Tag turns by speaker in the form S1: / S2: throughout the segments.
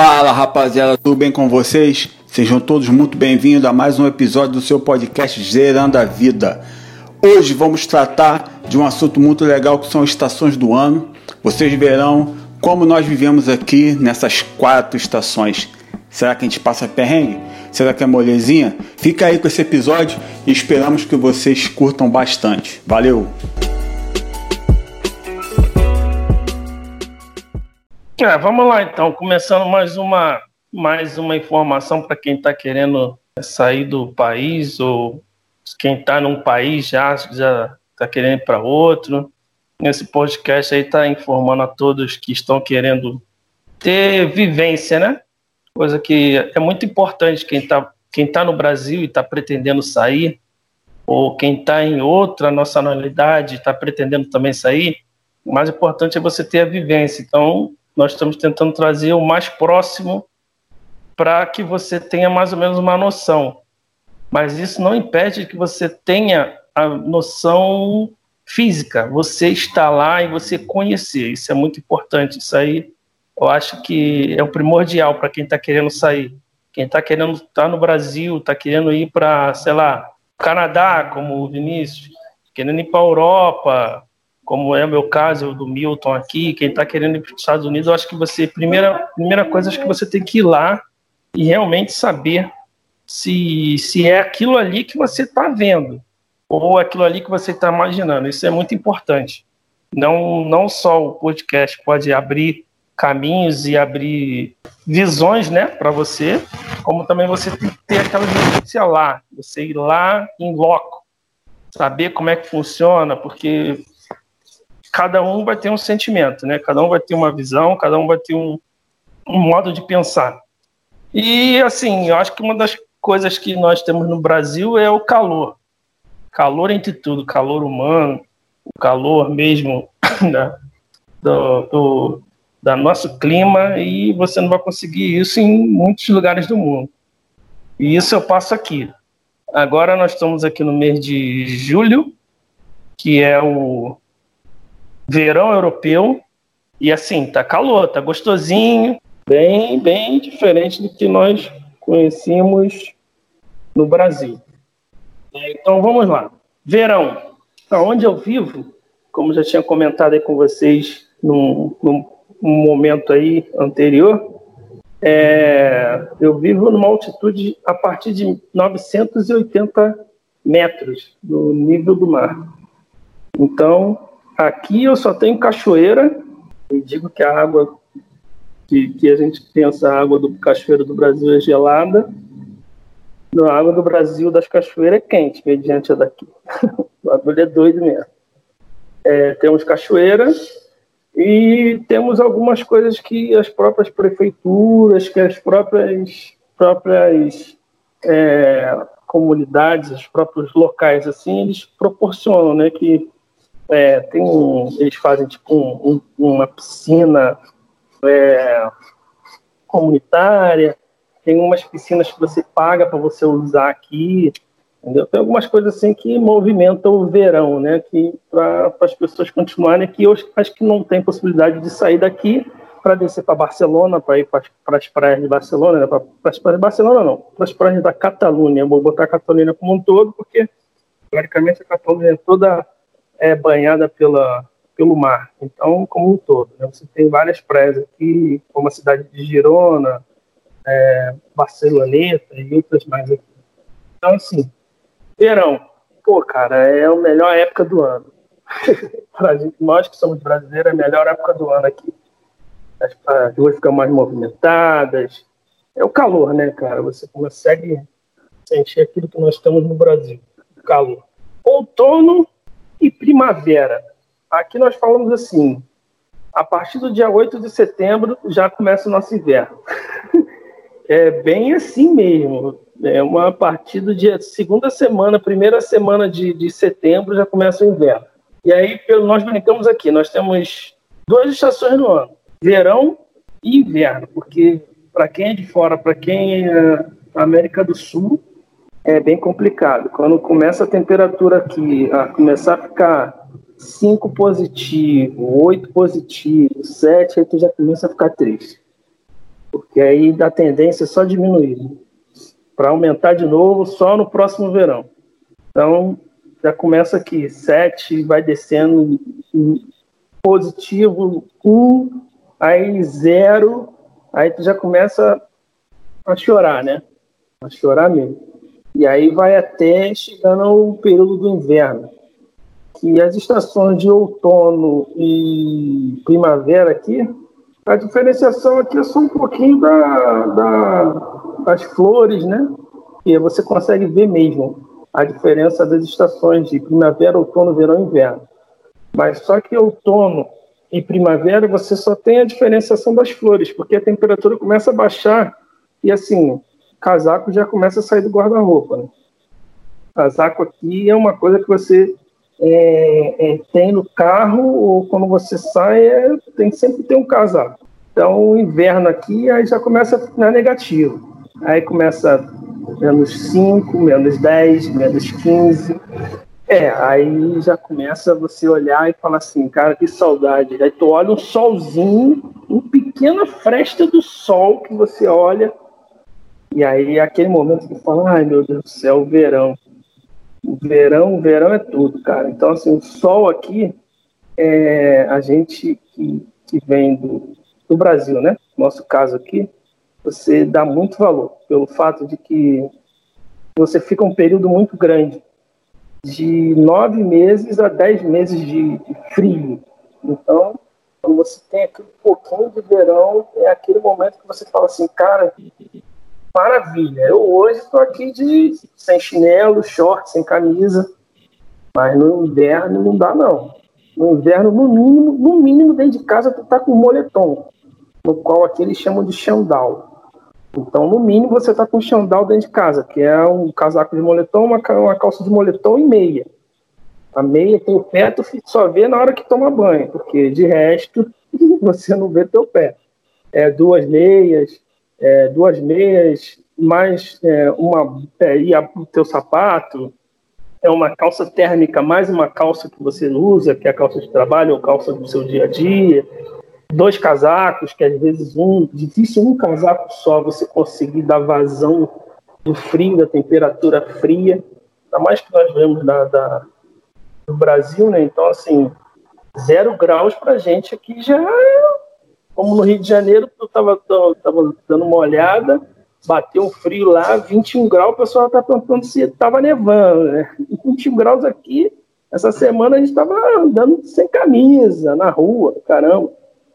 S1: Fala rapaziada, tudo bem com vocês? Sejam todos muito bem-vindos a mais um episódio do seu podcast Zerando a Vida. Hoje vamos tratar de um assunto muito legal que são estações do ano. Vocês verão como nós vivemos aqui nessas quatro estações. Será que a gente passa perrengue? Será que é molezinha? Fica aí com esse episódio e esperamos que vocês curtam bastante. Valeu!
S2: É, vamos lá então, começando mais uma, mais uma informação para quem está querendo sair do país ou quem está num país já já está querendo ir para outro. Esse podcast aí está informando a todos que estão querendo ter vivência, né? Coisa que é muito importante quem está quem tá no Brasil e está pretendendo sair, ou quem está em outra nacionalidade e está pretendendo também sair, o mais importante é você ter a vivência. Então, nós estamos tentando trazer o mais próximo para que você tenha mais ou menos uma noção. Mas isso não impede que você tenha a noção física, você está lá e você conhecer. Isso é muito importante. Isso aí eu acho que é o primordial para quem está querendo sair. Quem está querendo estar tá no Brasil, está querendo ir para, sei lá, Canadá, como o Vinícius, querendo ir para a Europa, como é o meu caso, o do Milton aqui, quem está querendo ir para os Estados Unidos, eu acho que você, primeira, primeira coisa, acho que você tem que ir lá e realmente saber se, se é aquilo ali que você está vendo ou aquilo ali que você está imaginando. Isso é muito importante. Não, não só o podcast pode abrir caminhos e abrir visões né, para você, como também você tem que ter aquela vivência lá, você ir lá em loco, saber como é que funciona, porque cada um vai ter um sentimento, né? Cada um vai ter uma visão, cada um vai ter um, um modo de pensar. E assim, eu acho que uma das coisas que nós temos no Brasil é o calor. Calor entre tudo, calor humano, o calor mesmo do, do nosso clima e você não vai conseguir isso em muitos lugares do mundo. E isso eu passo aqui. Agora nós estamos aqui no mês de julho, que é o verão europeu, e assim, tá calor, tá gostosinho, bem, bem diferente do que nós conhecemos no Brasil. Então vamos lá. Verão. Onde eu vivo, como já tinha comentado aí com vocês num, num momento aí anterior, é, eu vivo numa altitude a partir de 980 metros do nível do mar. Então, Aqui eu só tenho cachoeira. Eu digo que a água que, que a gente pensa, a água do cachoeiro do Brasil é gelada. A água do Brasil das cachoeiras é quente, mediante a daqui. o bagulho é doido mesmo. É, temos cachoeiras e temos algumas coisas que as próprias prefeituras, que as próprias, próprias é, comunidades, os próprios locais, assim, eles proporcionam, né? Que é, tem eles fazem tipo um, um, uma piscina é, comunitária, tem umas piscinas que você paga para você usar aqui, entendeu? Tem algumas coisas assim que movimentam o verão, né? Que para as pessoas continuarem aqui, eu acho que não tem possibilidade de sair daqui para descer para Barcelona, para ir para as praias de Barcelona, né? para as praias de Barcelona não, para as praias da Catalunha. Vou botar a Catalunha como um todo, porque teoricamente a Catalunha é toda é banhada pela, pelo mar. Então, como um todo, né? você tem várias praias aqui, como a cidade de Girona, é, Barceloneta e outras mais aqui. Então, assim, verão, pô, cara, é a melhor época do ano. Gente, nós que somos brasileiros, é a melhor época do ano aqui. As ruas ficam mais movimentadas. É o calor, né, cara? Você consegue sentir aquilo que nós temos no Brasil, o calor. Outono e primavera. Aqui nós falamos assim: a partir do dia 8 de setembro já começa o nosso inverno. é bem assim mesmo. É uma partir do dia segunda semana, primeira semana de, de setembro já começa o inverno. E aí nós brincamos aqui, nós temos duas estações no ano: verão e inverno, porque para quem é de fora, para quem é da América do Sul, é bem complicado. Quando começa a temperatura aqui a começar a ficar 5 positivo, 8 positivo, 7, aí tu já começa a ficar triste. porque aí dá tendência só diminuir, para aumentar de novo só no próximo verão. Então, já começa aqui, 7, vai descendo positivo, 1, um, aí 0, aí tu já começa a chorar, né? A chorar mesmo. E aí vai até chegando ao período do inverno, que as estações de outono e primavera aqui, a diferenciação aqui é só um pouquinho da, da, das flores, né? E você consegue ver mesmo a diferença das estações de primavera, outono, verão e inverno. Mas só que outono e primavera você só tem a diferenciação das flores, porque a temperatura começa a baixar e assim, casaco já começa a sair do guarda-roupa. Né? Casaco aqui é uma coisa que você é, é, tem no carro ou quando você sai, é, tem sempre ter um casaco. Então, o inverno aqui aí já começa a ficar negativo. Aí começa menos 5, menos 10, menos 15. É, aí já começa você olhar e falar assim, cara, que saudade. Aí tu olha um solzinho, uma pequena fresta do sol que você olha, e aí aquele momento que fala, ai meu Deus do céu, verão. Verão, verão é tudo, cara. Então, assim, o sol aqui, é, a gente que, que vem do, do Brasil, né? Nosso caso aqui, você dá muito valor pelo fato de que você fica um período muito grande, de nove meses a dez meses de, de frio. Então, quando você tem aquele pouquinho de verão, é aquele momento que você fala assim, cara, maravilha. Eu hoje estou aqui de sem chinelo, short, sem camisa, mas no inverno não dá não. No inverno, no mínimo, no mínimo dentro de casa tu tá com moletom, no qual aqui eles chamam de chandal. Então, no mínimo, você está com chandal dentro de casa, que é um casaco de moletom, uma, uma calça de moletom e meia. A meia tem o pé, tu só vê na hora que toma banho, porque de resto você não vê teu pé. É duas meias, é, duas meias, mais é, uma é, e o teu sapato, é uma calça térmica, mais uma calça que você usa, que é a calça de trabalho ou calça do seu dia a dia, dois casacos, que às vezes um, difícil um casaco só você conseguir dar vazão do frio, da temperatura fria, ainda mais que nós vemos da, da do Brasil, né? Então, assim, zero graus pra gente aqui já é, como no Rio de Janeiro, eu tava, tava dando uma olhada, bateu um frio lá, 21 graus, o pessoal tá perguntando se tava nevando, né? 21 graus aqui, essa semana a gente tava andando sem camisa, na rua, caramba.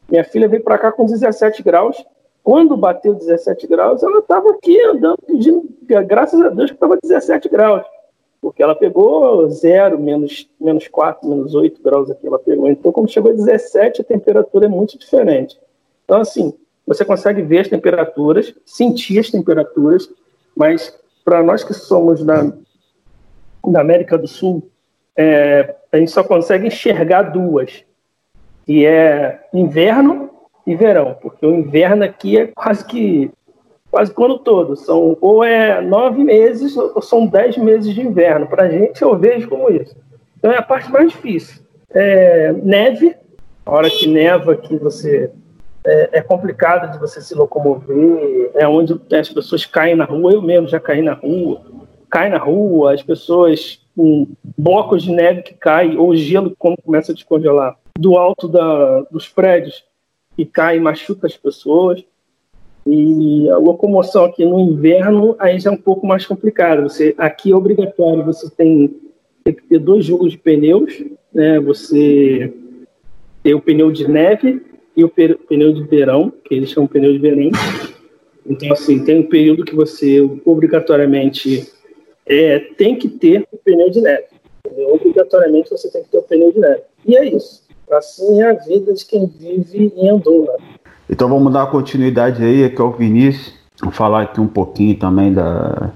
S2: Minha filha veio para cá com 17 graus. Quando bateu 17 graus, ela estava aqui andando, pedindo, graças a Deus que estava 17 graus. Porque ela pegou zero, menos, menos 4, menos 8 graus aqui ela pegou. Então, quando chegou a 17, a temperatura é muito diferente. Então, assim, você consegue ver as temperaturas, sentir as temperaturas, mas para nós que somos da, da América do Sul, é, a gente só consegue enxergar duas que é inverno e verão, porque o inverno aqui é quase que quase o ano todo. São ou é nove meses ou são dez meses de inverno. Para a gente eu vejo como isso. Então é a parte mais difícil. É, neve, a hora que neva que você é, é, complicado de você se locomover, é onde as pessoas caem na rua. Eu mesmo já caí na rua, cai na rua, as pessoas com blocos de neve que caem ou gelo quando começa a descongelar do alto da, dos prédios que cai machuca as pessoas. E a locomoção aqui no inverno aí já é um pouco mais complicado. Você aqui é obrigatório, você tem, tem que ter dois jogos de pneus, né? Você tem o pneu de neve e o pneu de verão, que eles chamam pneu de verão. Então assim, tem um período que você obrigatoriamente é, tem que ter o pneu de neve. Obrigatoriamente você tem que ter o pneu de neve. E é isso. Assim é a vida de quem vive em Andorra.
S1: Então vamos dar continuidade aí, aqui ao Vinícius. Vou falar aqui um pouquinho também da.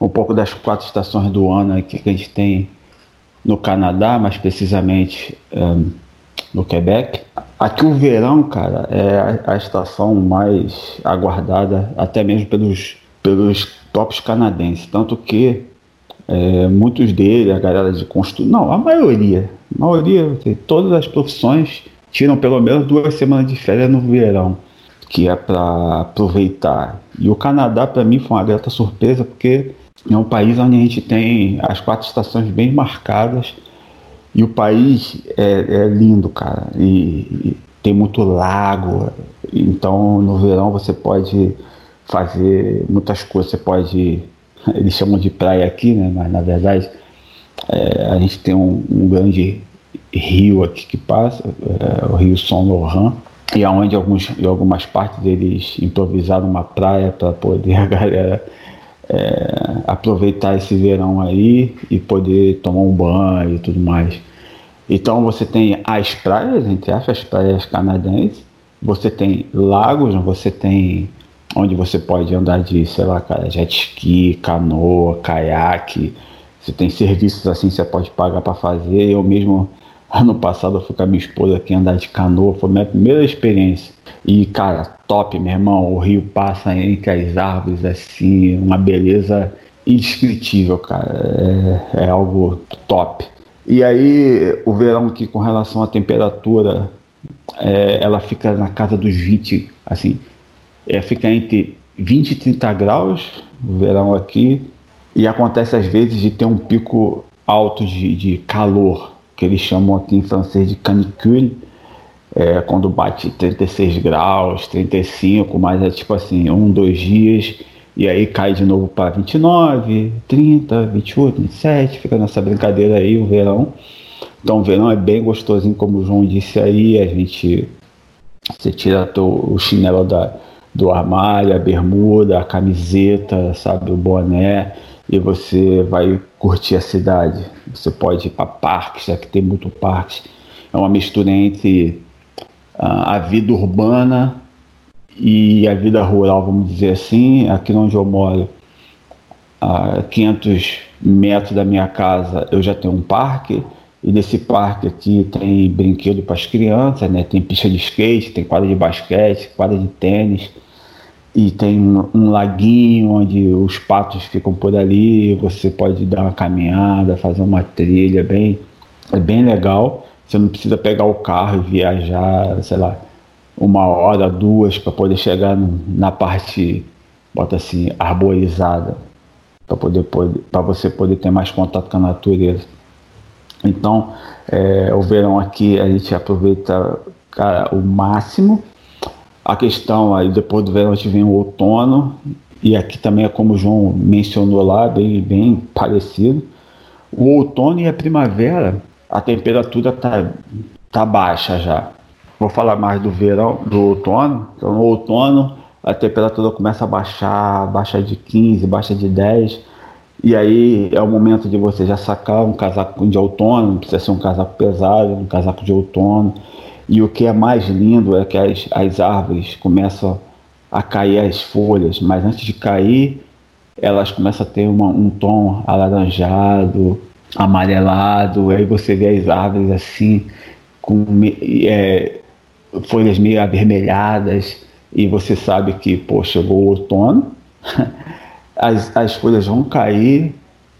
S1: um pouco das quatro estações do ano aqui que a gente tem no Canadá, mais precisamente um, no Quebec. Aqui o verão, cara, é a, estação mais aguardada, até mesmo pelos, pelos tops canadenses. Tanto que é, muitos deles, a galera de construção, não, a maioria, a maioria, todas as profissões tiram pelo menos duas semanas de férias no verão. que é para aproveitar. E o Canadá, para mim, foi uma grata surpresa, porque é um país onde a gente tem as quatro estações bem marcadas. E o país é, é lindo, cara. E, e, tem muito lago. Então, no verão, você pode fazer muitas coisas. Você pode. Eles chamam de praia aqui, né? Mas na verdade, é, a gente tem um, um, grande rio aqui que passa, é, o Rio São Laurent e aonde alguns, em algumas partes eles improvisaram uma praia para poder a galera é, aproveitar esse verão aí e poder tomar um banho e tudo mais. Então você tem as praias, entre aspas, as praias canadenses, você tem lagos, você tem onde você pode andar de, sei lá, cara, jet ski, canoa, caiaque, você tem serviços assim que você pode pagar para fazer. Eu mesmo Ano passado eu fui com a minha esposa aqui andar de canoa, foi minha primeira experiência. E, cara, top, meu irmão. O rio passa entre as árvores, assim, uma beleza indescritível, cara. É, é algo top. E aí, o verão aqui, com relação à temperatura, é, ela fica na casa dos 20, assim, é, fica entre 20 e 30 graus o verão aqui. E acontece às vezes de ter um pico alto de, de calor que eles chamam aqui em francês de canicule, é, quando bate 36 graus, 35, mas é tipo assim, um, dois dias, e aí cai de novo para 29, 30, 28, 27, fica nessa brincadeira aí o verão. Então o verão é bem gostosinho, como o João disse aí, a gente você tira o chinelo da, do armário, a bermuda, a camiseta, sabe, o boné, e você vai curtir a cidade. Você pode ir para parques, já que tem muito parques. É uma mistura entre a vida urbana e a vida rural, vamos dizer assim. Aqui onde eu moro, a 500 metros da minha casa, eu já tenho um parque. E nesse parque aqui tem brinquedo para as crianças, né? Tem pista de skate, tem quadra de basquete, quadra de tênis e tem um, um, laguinho onde os patos ficam por ali, você pode dar uma caminhada, fazer uma trilha, bem, é bem legal. Você não precisa pegar o carro e viajar, sei lá, uma hora, duas para poder chegar na parte, bota assim, arborizada, para poder, para você poder ter mais contato com a natureza. Então, é, o verão aqui a gente aproveita cara, o máximo a questão aí, depois do verão, a gente vem o outono, e aqui também é como o João mencionou lá, bem, bem parecido. O outono e a primavera, a temperatura tá, tá baixa já. Vou falar mais do verão, do outono. Então, no outono, a temperatura começa a baixar, baixa de 15, baixa de 10. E aí é o momento de você já sacar um casaco de outono, não precisa ser um casaco pesado, um casaco de outono. E o que é mais lindo é que as, as árvores começam a cair as folhas, mas antes de cair, elas começam a ter uma, um tom alaranjado, amarelado, aí você vê as árvores assim, com é, folhas meio avermelhadas, e você sabe que, pô, chegou o outono, as, as folhas vão cair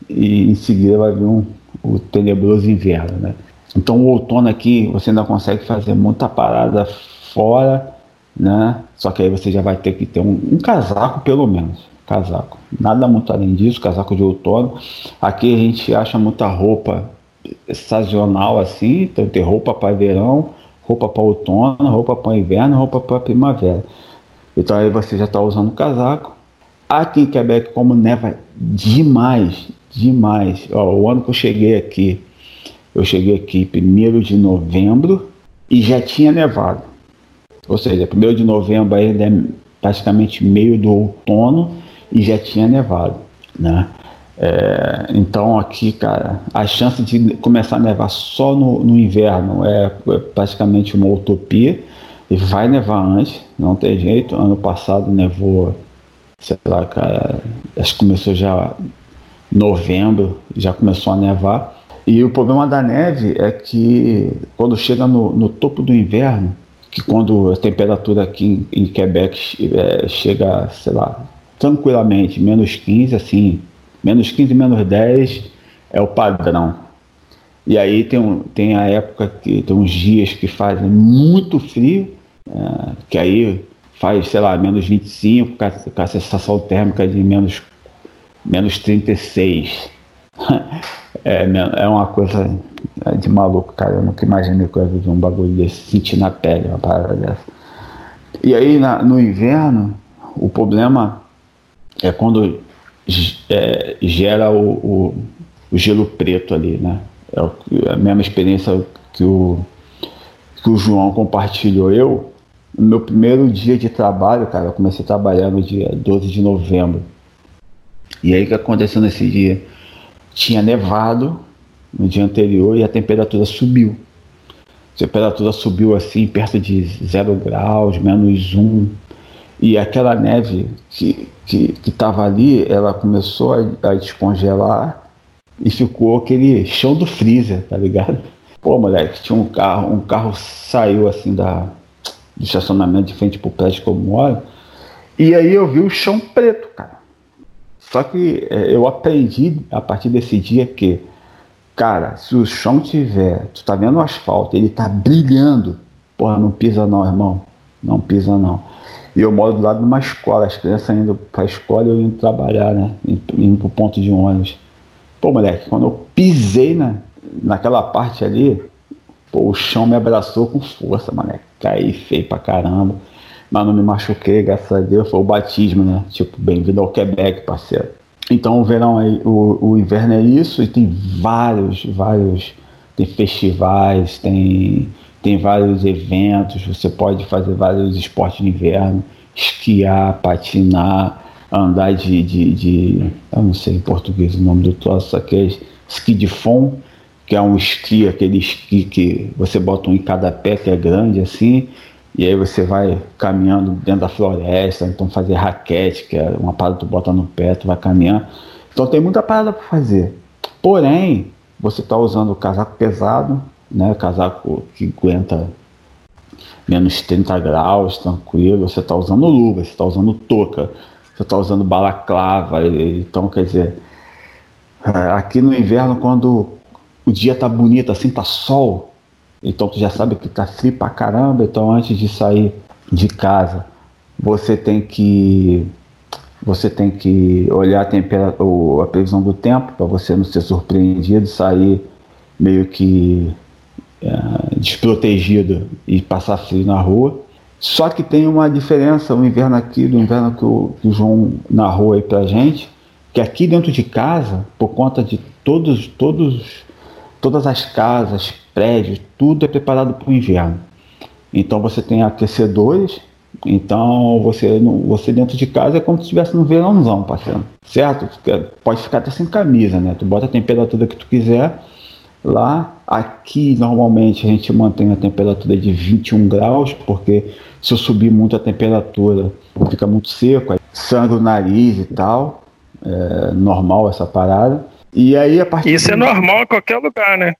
S1: e em seguida vai vir um, o tenebroso inverno, né? Então o outono aqui você ainda consegue fazer muita parada fora, né? Só que aí você já vai ter que ter um, um casaco pelo menos, casaco. Nada muito além disso, casaco de outono. Aqui a gente acha muita roupa sazonal assim, então tem roupa para verão, roupa para outono, roupa para inverno, roupa para primavera. Então aí você já está usando casaco. Aqui em Quebec, como neva demais, demais. Ó, o ano que eu cheguei aqui, eu cheguei aqui 1 de novembro e já tinha nevado. Ou seja, 1 de novembro ainda é praticamente meio do outono e já tinha nevado, né? É, então aqui, cara, a chance de começar a nevar só no, no inverno é, é, praticamente uma utopia. E vai nevar antes, não tem jeito. Ano passado nevou, sei lá, cara, acho que começou já novembro, já começou a nevar. E o problema da neve é que quando chega no, no topo do inverno, que quando a temperatura aqui em, em Quebec é, chega, sei lá, tranquilamente, menos 15, assim, menos 15, menos 10 é o padrão. E aí tem, um, tem a época que tem uns dias que fazem muito frio, é, que aí faz, sei lá, menos 25, com a, com a sensação térmica de menos, menos 36. é, é uma coisa de maluco, cara. Eu nunca imaginei que eu ia ver um bagulho desse, sentir na pele uma parada dessa. E aí, na, no inverno, o problema é quando é, gera o, o, o, gelo preto ali, né? É a mesma experiência que o, que o João compartilhou. Eu, no meu primeiro dia de trabalho, cara, eu comecei a trabalhar no dia 12 de novembro. E aí o que aconteceu nesse dia? Tinha nevado no dia anterior e a temperatura subiu. A temperatura subiu assim, perto de zero graus, menos um. E aquela neve que estava ali, ela começou a, a descongelar e ficou aquele chão do freezer, tá ligado? Pô, moleque, tinha um carro, um carro saiu assim da, do estacionamento de frente pro prédio que eu moro, e aí eu vi o chão preto, cara. Só que é, eu aprendi a partir desse dia que, cara, se o chão tiver, tu tá vendo o asfalto, ele tá brilhando, porra, não pisa não, irmão. Não pisa não. E eu moro do lado de uma escola, as crianças indo pra escola e eu indo trabalhar, né? Indo pro ponto de ônibus. Pô, moleque, quando eu pisei na, naquela parte ali, pô, o chão me abraçou com força, moleque. Caí feio pra caramba. Mas não me machuquei, graças a Deus. Foi o batismo, né? Tipo, bem-vindo ao Quebec, parceiro. Então o verão aí, o, o inverno é isso e tem vários, vários, tem festivais, tem tem vários eventos, você pode fazer vários esportes de inverno, esquiar, patinar, andar de, de, de eu não sei em português o nome do troço, aqui é esqui de fond, que é um esqui, aquele esqui que você bota um em cada pé, que é grande assim, e aí você vai caminhando dentro da floresta, então fazer raquete, que é uma parada que tu bota no pé, tu vai caminhando. Então tem muita parada para fazer. Porém, você está usando o casaco pesado, né? Casaco que aguenta menos 30 graus, tranquilo. Você está usando luva, você está usando touca, você está usando balaclava. Então, quer dizer, é, aqui no inverno, quando o dia tá bonito, assim, tá sol, então tu já sabe que tá frio pra caramba. Então, antes de sair de casa, você tem que você tem que olhar a, temperatura, a previsão do tempo para você não ser surpreendido, sair meio que é, desprotegido e passar frio na rua. Só que tem uma diferença o inverno aqui do inverno que o, que o João narrou aí pra gente, que aqui dentro de casa, por conta de todos, todos, todas as casas, prédios, tudo é preparado para o inverno. Então você tem aquecedores, então você, você dentro de casa é como se estivesse no verãozão, parceiro. Certo? Pode ficar até sem camisa, né? Tu bota a temperatura que tu quiser lá. Aqui normalmente a gente mantém a temperatura de 21 graus, porque se eu subir muito a temperatura fica muito seco, sangra o nariz e tal. É normal essa parada. E aí a partir
S2: Isso é normal em qualquer lugar, né?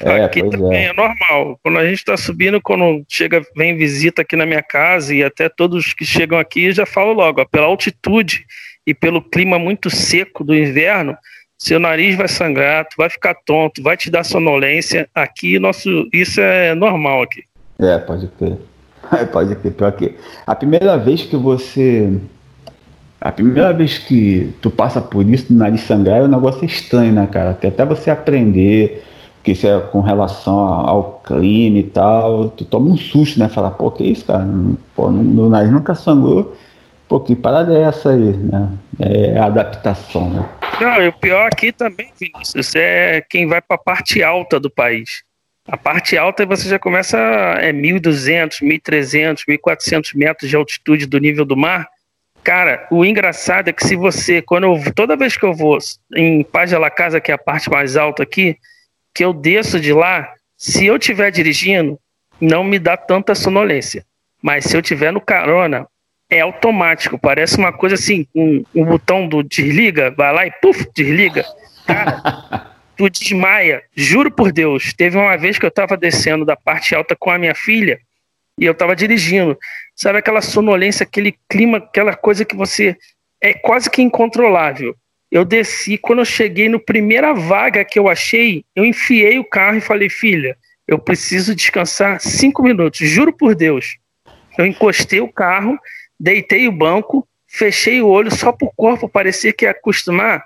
S2: É, aqui também é. é. normal. Quando a gente está subindo, quando chega, vem visita aqui na minha casa e até todos que chegam aqui já falo logo, ó, pela altitude e pelo clima muito seco do inverno, seu nariz vai sangrar, tu vai ficar tonto, vai te dar sonolência. Aqui, nosso, isso é normal aqui.
S1: É, pode crer. pode crer. Pior que a primeira vez que você. A primeira vez que tu passa por isso, do nariz sangrar, é um negócio estranho, né, cara? Até você aprender que isso é com relação ao clima e tal, tu toma um susto, né? Falar, pô, que isso, cara? Pô, meu nariz nunca sangrou. Pô, que parada é essa aí, né? É a adaptação, né?
S2: Não, e o pior aqui também, Vinícius, é quem vai para a parte alta do país. A parte alta você já começa é 1.200, 1.300, 1.400 metros de altitude do nível do mar. Cara, o engraçado é que se você, quando eu, toda vez que eu vou em Paz de la Casa, que é a parte mais alta aqui, que eu desço de lá, se eu estiver dirigindo, não me dá tanta sonolência. Mas se eu estiver no carona, é automático, parece uma coisa assim, um, um botão do desliga, vai lá e puf, desliga. Cara, tu desmaia, juro por Deus. Teve uma vez que eu tava descendo da parte alta com a minha filha e eu tava dirigindo. Sabe aquela sonolência, aquele clima, aquela coisa que você é quase que incontrolável. Eu desci, quando eu cheguei no primeira vaga que eu achei, eu enfiei o carro e falei, filha, eu preciso descansar cinco minutos, juro por Deus. Eu encostei o carro deitei o banco, fechei o olho só pro corpo parecia que ia acostumar.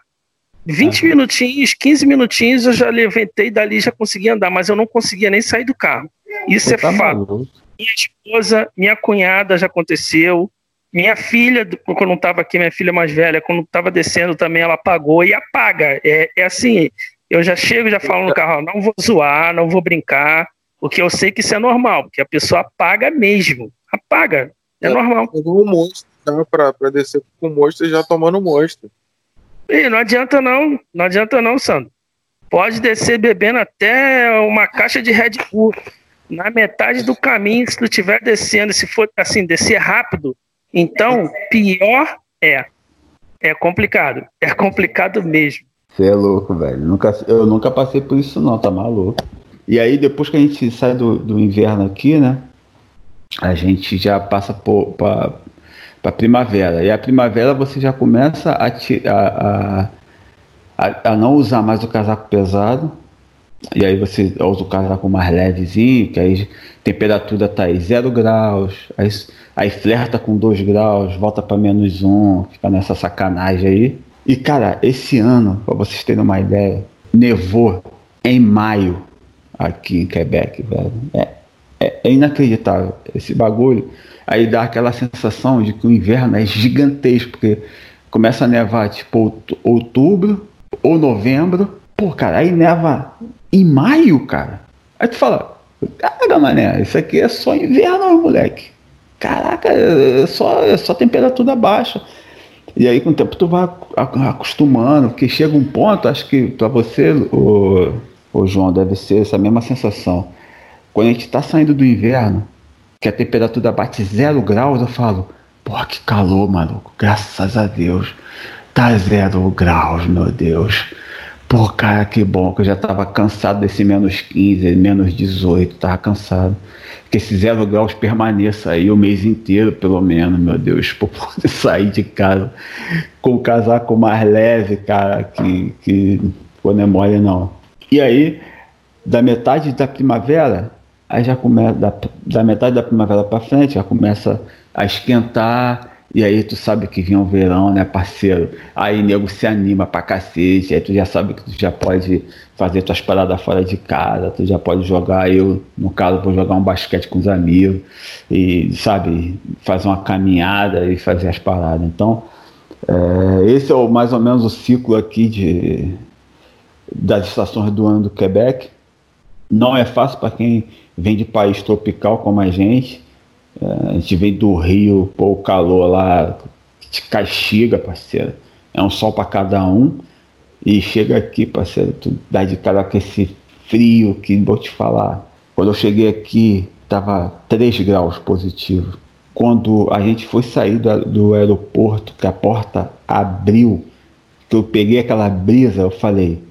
S2: 20 minutinhos, 15 minutinhos eu já levantei dali já conseguia andar, mas eu não conseguia nem sair do carro. Isso Você é tá fato. Maluco. Minha esposa, minha cunhada já aconteceu. Minha filha, quando não estava aqui, minha filha mais velha, quando estava descendo também, ela apagou e apaga. É, é assim, eu já chego, já falo no carro, não vou zoar, não vou brincar, porque eu sei que isso é normal, porque a pessoa apaga mesmo. Apaga, é, é normal.
S3: Um monstro, né, para descer com o monstro já tomando monstro.
S2: E não adianta não, não adianta não, Sandro. Pode descer bebendo até uma caixa de Red Bull. Na metade do caminho, se tu estiver descendo, se for assim, descer rápido, então pior é. É complicado. É complicado mesmo.
S1: Você é louco, velho. Nunca, eu nunca passei por isso não, tá maluco. E aí depois que a gente sai do, do inverno aqui, né? A gente já passa por, pra, para primavera. E a primavera você já começa a, a, a, a, não usar mais o casaco pesado. E aí você usa o casaco mais levezinho, que aí temperatura tá aí 0 graus, aí, aí flerta com 2 graus, volta para menos 1, um, fica nessa sacanagem aí. E cara, esse ano, para vocês terem uma ideia, nevou em maio aqui em Quebec, velho. É, é, é inacreditável esse bagulho. Aí dá aquela sensação de que o inverno é gigantesco, porque começa a nevar tipo outubro ou novembro. Pô, cara, aí neva em maio, cara. Aí tu fala, caraca, mané, isso aqui é só inverno, moleque. Caraca, é só, é só temperatura baixa. E aí com o tempo tu vai acostumando, porque chega um ponto, acho que para você, o, o João, deve ser essa mesma sensação. Quando a gente está saindo do inverno, que a temperatura bate zero graus, eu falo, pô, que calor, maluco, graças a Deus. Tá zero graus, meu Deus. Pô, cara, que bom, que eu já tava cansado desse menos 15, menos 18, tava cansado. Que esse zero graus permaneça aí o mês inteiro, pelo menos, meu Deus, pra poder sair de casa com o casaco mais leve, cara, que, que quando é mole não. E aí, da metade da primavera, aí já começa, da, da metade da primavera para frente, já começa a esquentar, e aí tu sabe que vinha o verão, né, parceiro? Aí nego se anima pra cacete, aí tu já sabe que tu já pode fazer tuas paradas fora de casa, tu já pode jogar, eu, no caso, vou jogar um basquete com os amigos, e, sabe, fazer uma caminhada e fazer as paradas. Então, é, esse é o, mais ou menos o ciclo aqui de, das estações do ano do Quebec. Não é fácil para quem vem de país tropical como a gente. É, a gente vem do Rio, pô, o calor lá te castiga, parceiro. É um sol para cada um. E chega aqui, parceiro, tu dá de cara com esse frio que vou te falar. Quando eu cheguei aqui, tava 3 graus positivo. Quando a gente foi sair do, do aeroporto, que a porta abriu, que eu peguei aquela brisa, eu falei,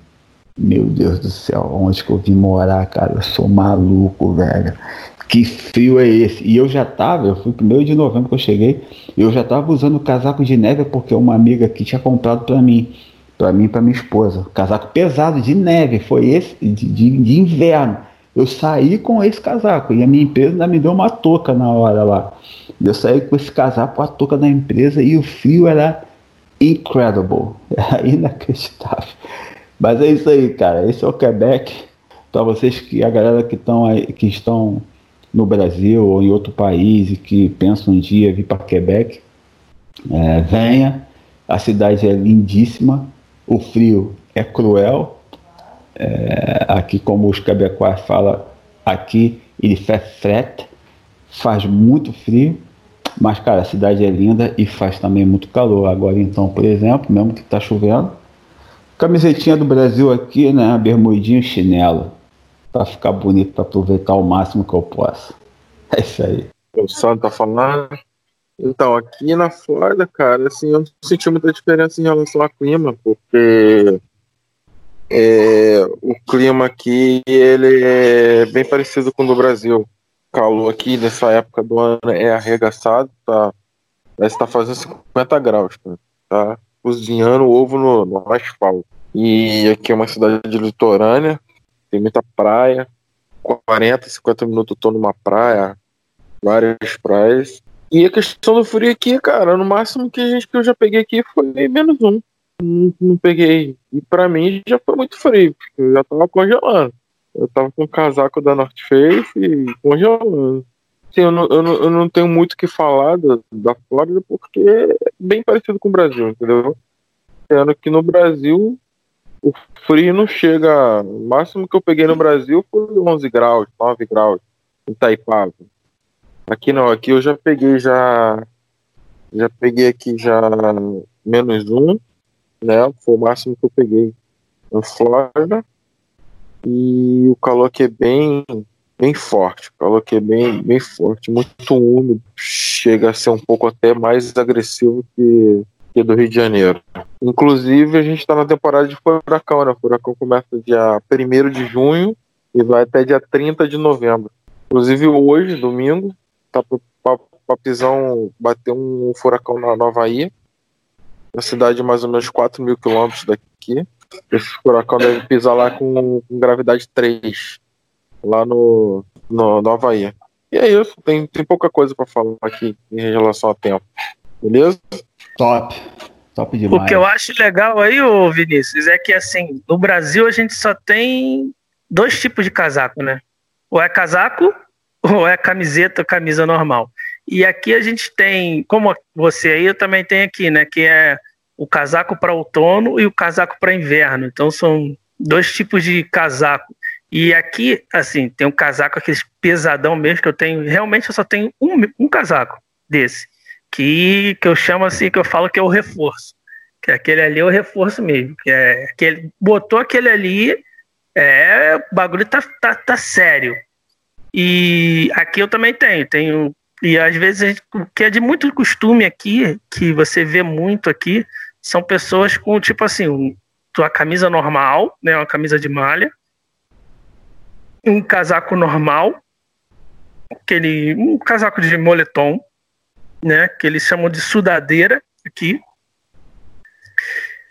S1: meu Deus do céu, onde que eu vim morar, cara? Eu sou maluco, velho. Que frio é esse? E eu já tava, eu fui primeiro de novembro que eu cheguei, eu já tava usando casaco de neve porque uma amiga aqui tinha comprado para mim, para mim e para minha esposa. Casaco pesado de neve, foi esse de, de, de, inverno. Eu saí com esse casaco e a minha empresa ainda me deu uma touca na hora lá. Eu saí com esse casaco, a touca da empresa e o frio era incredible, era inacreditável. Mas é isso aí, cara. Esse é o Quebec. Para vocês que a galera que estão que estão no Brasil ou em outro país e que pensam um dia vir para Quebec, é, venha. A cidade é lindíssima. O frio é cruel. É, aqui, como os quebecois falam, aqui ele faz fret, faz muito frio, mas cara, a cidade é linda e faz também muito calor. Agora, então, por exemplo, mesmo que está chovendo, Camisetinha do Brasil aqui, né? Bermudinho chinelo. Pra ficar bonito, pra aproveitar o máximo que eu possa. É isso aí.
S3: O Santo tá falando. Então, aqui na Flórida, cara, assim, eu não senti muita diferença em relação ao clima, porque é, o clima aqui, ele é bem parecido com o do Brasil. O calor aqui nessa época do ano é arregaçado, tá? Que tá fazendo 50 graus, tá? Cozinhando ovo no, no asfalto. E aqui é uma cidade litorânea, tem muita praia. 40, 50 minutos eu tô numa praia, várias praias. E a questão do frio aqui, cara, no máximo que, a gente, que eu já peguei aqui foi menos um. Não, não peguei. E pra mim já foi muito frio, porque eu já tava congelando. Eu tava com o casaco da North Face e congelando. Sim, eu não, eu não, eu não tenho muito o que falar da, da Flórida porque é bem parecido com o Brasil, entendeu? Sendo que no Brasil o frio não chega. O máximo que eu peguei no Brasil foi 11 graus, 9 graus em Taipava. Aqui não, aqui eu já peguei já. Já peguei aqui já menos um, né? Foi o máximo que eu peguei na Flórida. E o calor aqui é bem, bem forte. É bem, bem forte, muito úmido. Chega a ser um pouco até mais agressivo que, que do Rio de Janeiro. Inclusive, a gente está na temporada de furacão, né? O furacão começa dia 1 de junho e vai até dia 30 de novembro. Inclusive, hoje, domingo, tá para Papizão bater um furacão na Nova Havaí, na cidade de mais ou menos 4 mil quilômetros daqui. Esse furacão deve pisar lá com, com gravidade 3, lá no, no, no Havaí. E é isso, tem, tem pouca coisa para falar aqui em relação ao tempo. Beleza?
S1: Top. Top demais.
S2: O que eu acho legal aí, ô Vinícius, é que assim, no Brasil a gente só tem dois tipos de casaco, né? Ou é casaco ou é camiseta, camisa normal. E aqui a gente tem, como você aí, eu também tenho aqui, né? Que é o casaco para outono e o casaco para inverno. Então são dois tipos de casaco. E aqui, assim, tem um casaco, aqueles pesadão mesmo, que eu tenho. Realmente eu só tenho um, um casaco desse. Que, que eu chamo assim, que eu falo que é o reforço. Que aquele ali é o reforço mesmo. Que é aquele, botou aquele ali, é, o bagulho tá, tá, tá sério. E aqui eu também tenho, tenho. E às vezes, o que é de muito costume aqui, que você vê muito aqui, são pessoas com, tipo assim, tua camisa normal, né, uma camisa de malha, um casaco normal, aquele, um casaco de moletom, né, que eles chamam de sudadeira aqui,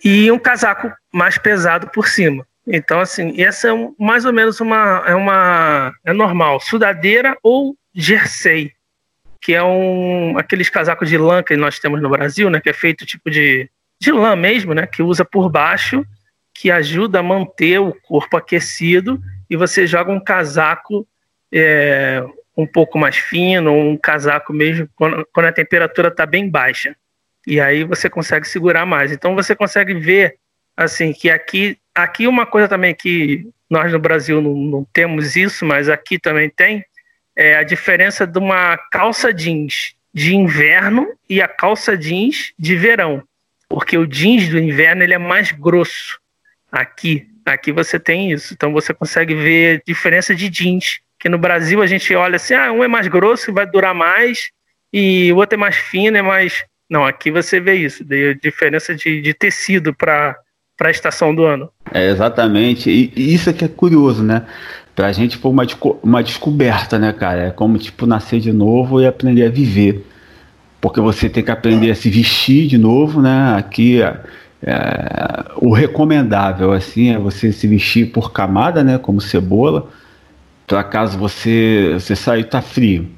S2: e um casaco mais pesado por cima. Então, assim, essa é mais ou menos uma. É uma. É normal. Sudadeira ou jersey, que é um. aqueles casacos de lã que nós temos no Brasil, né? Que é feito tipo de. de lã mesmo, né? Que usa por baixo, que ajuda a manter o corpo aquecido, e você joga um casaco é, um pouco mais fino, um casaco mesmo, quando, quando a temperatura está bem baixa. E aí você consegue segurar mais. Então você consegue ver assim que aqui aqui uma coisa também que nós no Brasil não, não, temos isso, mas aqui também tem, é a diferença de uma calça jeans de inverno e a calça jeans de verão. Porque o jeans do inverno ele é mais grosso. Aqui, aqui você tem isso. Então você consegue ver diferença de jeans. Que no Brasil a gente olha assim, ah, um é mais grosso, vai durar mais, e o outro é mais fino, é mais. Não, aqui você vê isso, de diferença de, de tecido para a estação do ano.
S1: É, exatamente. E, e isso que é curioso, né? Pra gente foi uma, uma descoberta, né, cara? É como, tipo, nascer de novo e aprender a viver. Porque você tem que aprender a se vestir de novo, né? Aqui, é, o recomendável, assim, é você se vestir por camada, né? Como cebola. Para caso você, você sair, tá frio.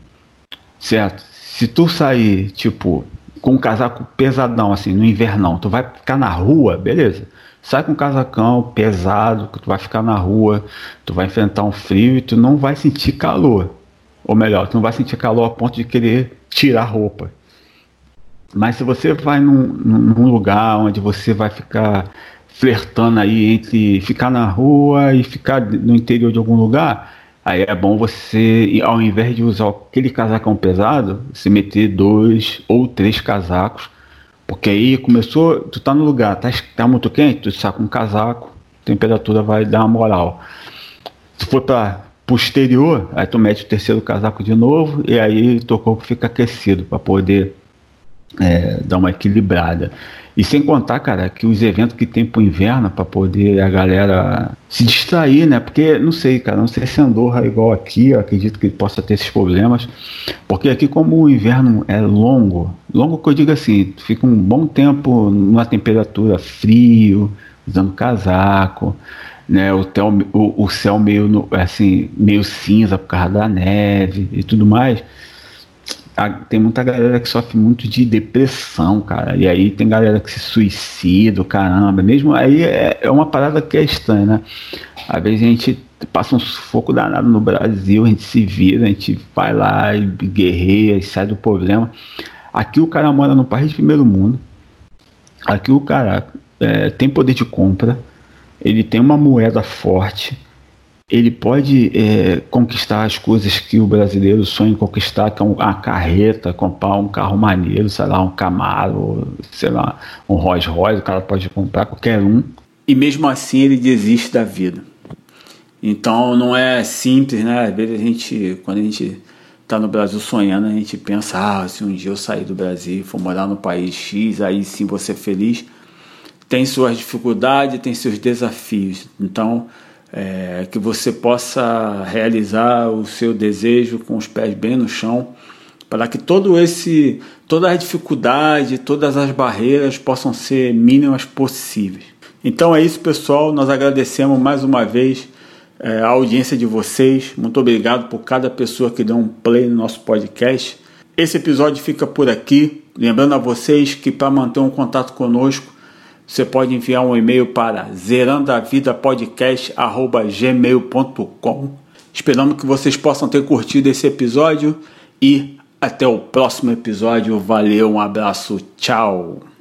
S1: Certo? Se tu sair, tipo, com um casaco pesadão, assim, no invernão, tu vai ficar na rua, beleza. Sai com um casacão pesado, que tu vai ficar na rua, tu vai enfrentar um frio e tu não vai sentir calor. Ou melhor, tu não vai sentir calor a ponto de querer tirar roupa. Mas se você vai num, num lugar onde você vai ficar flertando aí entre ficar na rua e ficar no interior de algum lugar, aí é bom você, ao invés de usar aquele casacão pesado, se meter dois ou três casacos porque aí começou, tu tá no lugar, tá, tá muito quente, tu saca um casaco, temperatura vai dar uma moral. Se for para posterior, aí tu mete o terceiro casaco de novo e aí teu corpo fica aquecido para poder é, dar uma equilibrada. E sem contar, cara, que os eventos que tem pro inverno para poder a galera se distrair, né? Porque, não sei, cara, não sei se Andorra é igual aqui, acredito que possa ter esses problemas. Porque aqui, como o inverno é longo, longo que eu digo assim, fica um bom tempo numa temperatura frio, usando casaco, né? O, tel, o, o céu meio, assim, meio cinza por causa da neve e tudo mais tem muita galera que sofre muito de depressão, cara. E aí tem galera que se suicida, caramba. Mesmo aí é, é uma parada que é estranha, né? Às vezes a gente passa um sufoco danado no Brasil, a gente se vira, a gente vai lá e guerreia e sai do problema. Aqui o cara mora no país de primeiro mundo. Aqui o cara é, tem poder de compra, ele tem uma moeda forte ele pode é, conquistar as coisas que o brasileiro sonha conquistar, que é uma carreta, comprar um carro maneiro, sei lá, um Camaro, sei lá, um Rolls Royce, o cara pode comprar qualquer um. E mesmo assim ele desiste da vida. Então não é simples, né? Às vezes a gente, quando a gente está no Brasil sonhando, a gente pensa, ah, se um dia eu sair do Brasil e for morar no país X, aí sim vou ser feliz. Tem suas dificuldades, tem seus desafios. Então é, que você possa realizar o seu desejo com os pés bem no chão, para que todo esse, toda a dificuldade, todas as barreiras possam ser mínimas possíveis. Então é isso, pessoal. Nós agradecemos mais uma vez é, a audiência de vocês. Muito obrigado por cada pessoa que deu um play no nosso podcast. Esse episódio fica por aqui. Lembrando a vocês que para manter um contato conosco, você pode enviar um e-mail para zerandavidapodcast.gmail.com Esperamos que vocês possam ter curtido esse episódio e até o próximo episódio. Valeu, um abraço, tchau!